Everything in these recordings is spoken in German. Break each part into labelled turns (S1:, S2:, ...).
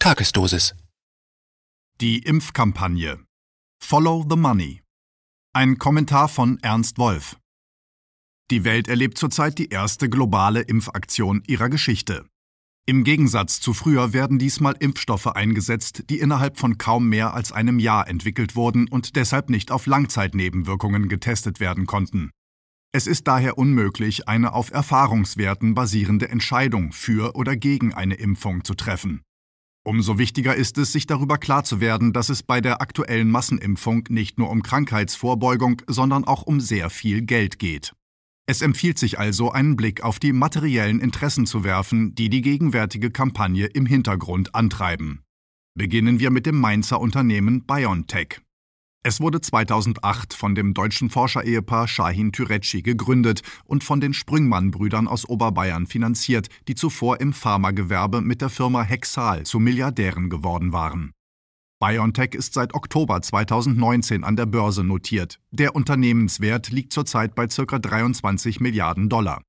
S1: Tagesdosis.
S2: Die Impfkampagne. Follow the Money. Ein Kommentar von Ernst Wolf. Die Welt erlebt zurzeit die erste globale Impfaktion ihrer Geschichte. Im Gegensatz zu früher werden diesmal Impfstoffe eingesetzt, die innerhalb von kaum mehr als einem Jahr entwickelt wurden und deshalb nicht auf Langzeitnebenwirkungen getestet werden konnten. Es ist daher unmöglich, eine auf Erfahrungswerten basierende Entscheidung für oder gegen eine Impfung zu treffen. Umso wichtiger ist es, sich darüber klar zu werden, dass es bei der aktuellen Massenimpfung nicht nur um Krankheitsvorbeugung, sondern auch um sehr viel Geld geht. Es empfiehlt sich also, einen Blick auf die materiellen Interessen zu werfen, die die gegenwärtige Kampagne im Hintergrund antreiben. Beginnen wir mit dem Mainzer Unternehmen BioNTech. Es wurde 2008 von dem deutschen Forscherehepaar Shahin Türeci gegründet und von den Sprüngmann-Brüdern aus Oberbayern finanziert, die zuvor im Pharmagewerbe mit der Firma Hexal zu Milliardären geworden waren. BioNTech ist seit Oktober 2019 an der Börse notiert. Der Unternehmenswert liegt zurzeit bei ca. 23 Milliarden Dollar.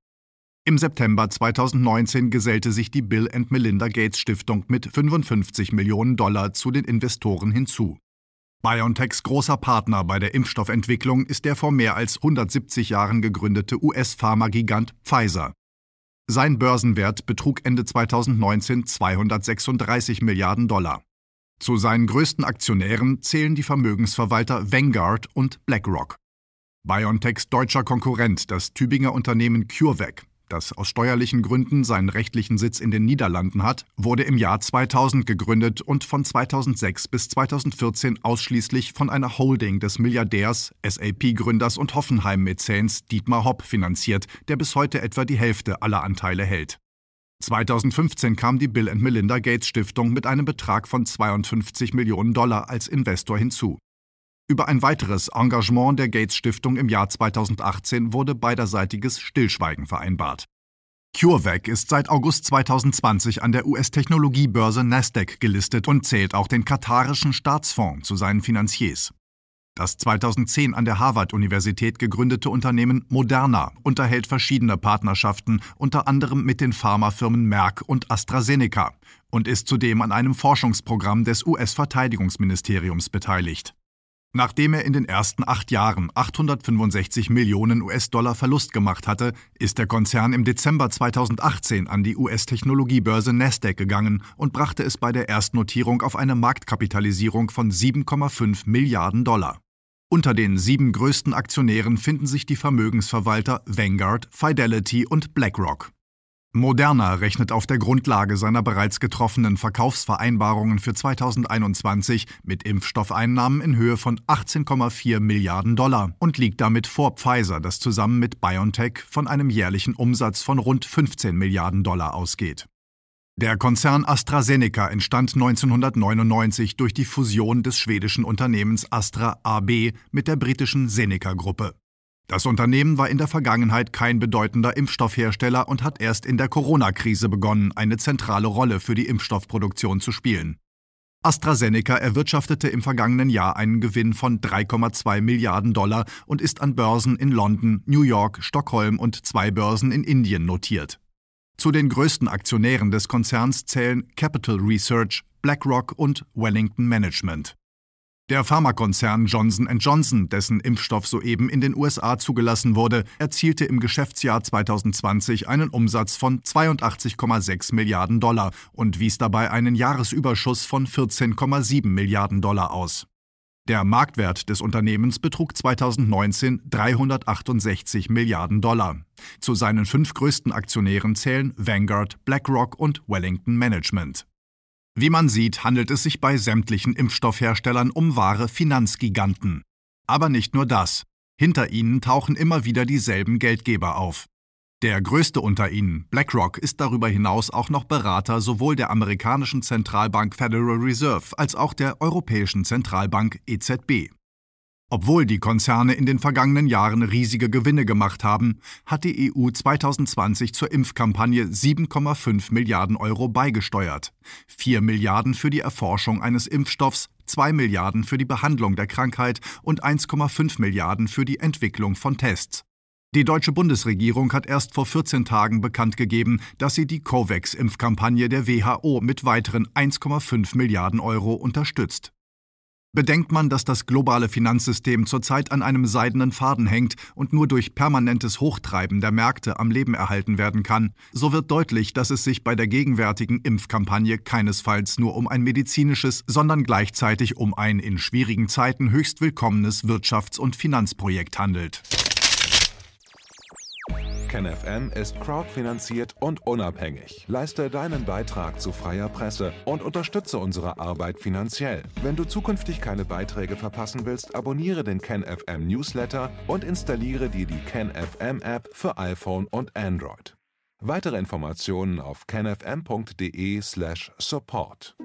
S2: Im September 2019 gesellte sich die Bill and Melinda Gates Stiftung mit 55 Millionen Dollar zu den Investoren hinzu. BioNTechs großer Partner bei der Impfstoffentwicklung ist der vor mehr als 170 Jahren gegründete US-Pharmagigant Pfizer. Sein Börsenwert betrug Ende 2019 236 Milliarden Dollar. Zu seinen größten Aktionären zählen die Vermögensverwalter Vanguard und BlackRock. BioNTechs deutscher Konkurrent, das Tübinger Unternehmen CureVac, das aus steuerlichen Gründen seinen rechtlichen Sitz in den Niederlanden hat, wurde im Jahr 2000 gegründet und von 2006 bis 2014 ausschließlich von einer Holding des Milliardärs, SAP-Gründers und Hoffenheim-Mäzens Dietmar Hopp finanziert, der bis heute etwa die Hälfte aller Anteile hält. 2015 kam die Bill Melinda Gates Stiftung mit einem Betrag von 52 Millionen Dollar als Investor hinzu. Über ein weiteres Engagement der Gates Stiftung im Jahr 2018 wurde beiderseitiges Stillschweigen vereinbart. CureVac ist seit August 2020 an der US-Technologiebörse Nasdaq gelistet und zählt auch den katarischen Staatsfonds zu seinen Finanziers. Das 2010 an der Harvard-Universität gegründete Unternehmen Moderna unterhält verschiedene Partnerschaften, unter anderem mit den Pharmafirmen Merck und AstraZeneca, und ist zudem an einem Forschungsprogramm des US-Verteidigungsministeriums beteiligt. Nachdem er in den ersten acht Jahren 865 Millionen US-Dollar Verlust gemacht hatte, ist der Konzern im Dezember 2018 an die US-Technologiebörse Nasdaq gegangen und brachte es bei der Erstnotierung auf eine Marktkapitalisierung von 7,5 Milliarden Dollar. Unter den sieben größten Aktionären finden sich die Vermögensverwalter Vanguard, Fidelity und BlackRock. Moderna rechnet auf der Grundlage seiner bereits getroffenen Verkaufsvereinbarungen für 2021 mit Impfstoffeinnahmen in Höhe von 18,4 Milliarden Dollar und liegt damit vor Pfizer, das zusammen mit BioNTech von einem jährlichen Umsatz von rund 15 Milliarden Dollar ausgeht. Der Konzern AstraZeneca entstand 1999 durch die Fusion des schwedischen Unternehmens Astra AB mit der britischen Seneca-Gruppe. Das Unternehmen war in der Vergangenheit kein bedeutender Impfstoffhersteller und hat erst in der Corona-Krise begonnen, eine zentrale Rolle für die Impfstoffproduktion zu spielen. AstraZeneca erwirtschaftete im vergangenen Jahr einen Gewinn von 3,2 Milliarden Dollar und ist an Börsen in London, New York, Stockholm und zwei Börsen in Indien notiert. Zu den größten Aktionären des Konzerns zählen Capital Research, BlackRock und Wellington Management. Der Pharmakonzern Johnson Johnson, dessen Impfstoff soeben in den USA zugelassen wurde, erzielte im Geschäftsjahr 2020 einen Umsatz von 82,6 Milliarden Dollar und wies dabei einen Jahresüberschuss von 14,7 Milliarden Dollar aus. Der Marktwert des Unternehmens betrug 2019 368 Milliarden Dollar. Zu seinen fünf größten Aktionären zählen Vanguard, BlackRock und Wellington Management. Wie man sieht, handelt es sich bei sämtlichen Impfstoffherstellern um wahre Finanzgiganten. Aber nicht nur das. Hinter ihnen tauchen immer wieder dieselben Geldgeber auf. Der größte unter ihnen, BlackRock, ist darüber hinaus auch noch Berater sowohl der amerikanischen Zentralbank Federal Reserve als auch der Europäischen Zentralbank EZB. Obwohl die Konzerne in den vergangenen Jahren riesige Gewinne gemacht haben, hat die EU 2020 zur Impfkampagne 7,5 Milliarden Euro beigesteuert. 4 Milliarden für die Erforschung eines Impfstoffs, 2 Milliarden für die Behandlung der Krankheit und 1,5 Milliarden für die Entwicklung von Tests. Die deutsche Bundesregierung hat erst vor 14 Tagen bekannt gegeben, dass sie die COVAX-Impfkampagne der WHO mit weiteren 1,5 Milliarden Euro unterstützt. Bedenkt man, dass das globale Finanzsystem zurzeit an einem seidenen Faden hängt und nur durch permanentes Hochtreiben der Märkte am Leben erhalten werden kann, so wird deutlich, dass es sich bei der gegenwärtigen Impfkampagne keinesfalls nur um ein medizinisches, sondern gleichzeitig um ein in schwierigen Zeiten höchst willkommenes Wirtschafts- und Finanzprojekt handelt.
S1: KenFM ist crowdfinanziert und unabhängig. Leiste deinen Beitrag zu freier Presse und unterstütze unsere Arbeit finanziell. Wenn du zukünftig keine Beiträge verpassen willst, abonniere den KenFM Newsletter und installiere dir die KenFM App für iPhone und Android. Weitere Informationen auf kenfm.de/support.